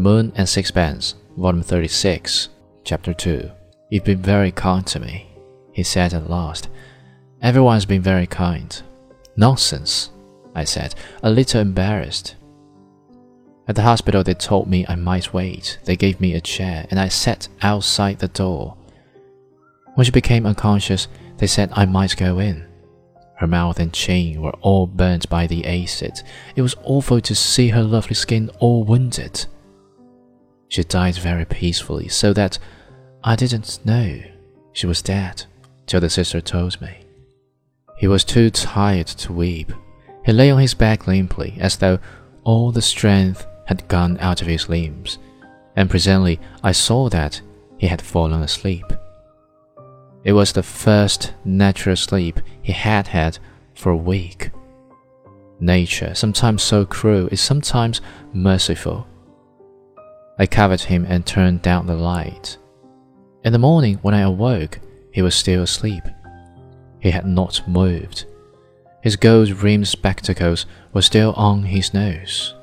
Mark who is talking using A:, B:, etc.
A: Moon and Sixpence, Volume 36, Chapter 2. You've been very kind to me, he said at last. Everyone's been very kind. Nonsense, I said, a little embarrassed. At the hospital, they told me I might wait. They gave me a chair, and I sat outside the door. When she became unconscious, they said I might go in. Her mouth and chin were all burnt by the acid. It was awful to see her lovely skin all wounded. She died very peacefully, so that I didn't know she was dead till the sister told me. He was too tired to weep. He lay on his back limply, as though all the strength had gone out of his limbs, and presently I saw that he had fallen asleep. It was the first natural sleep he had had for a week. Nature, sometimes so cruel, is sometimes merciful. I covered him and turned down the light. In the morning, when I awoke, he was still asleep. He had not moved. His gold rimmed spectacles were still on his nose.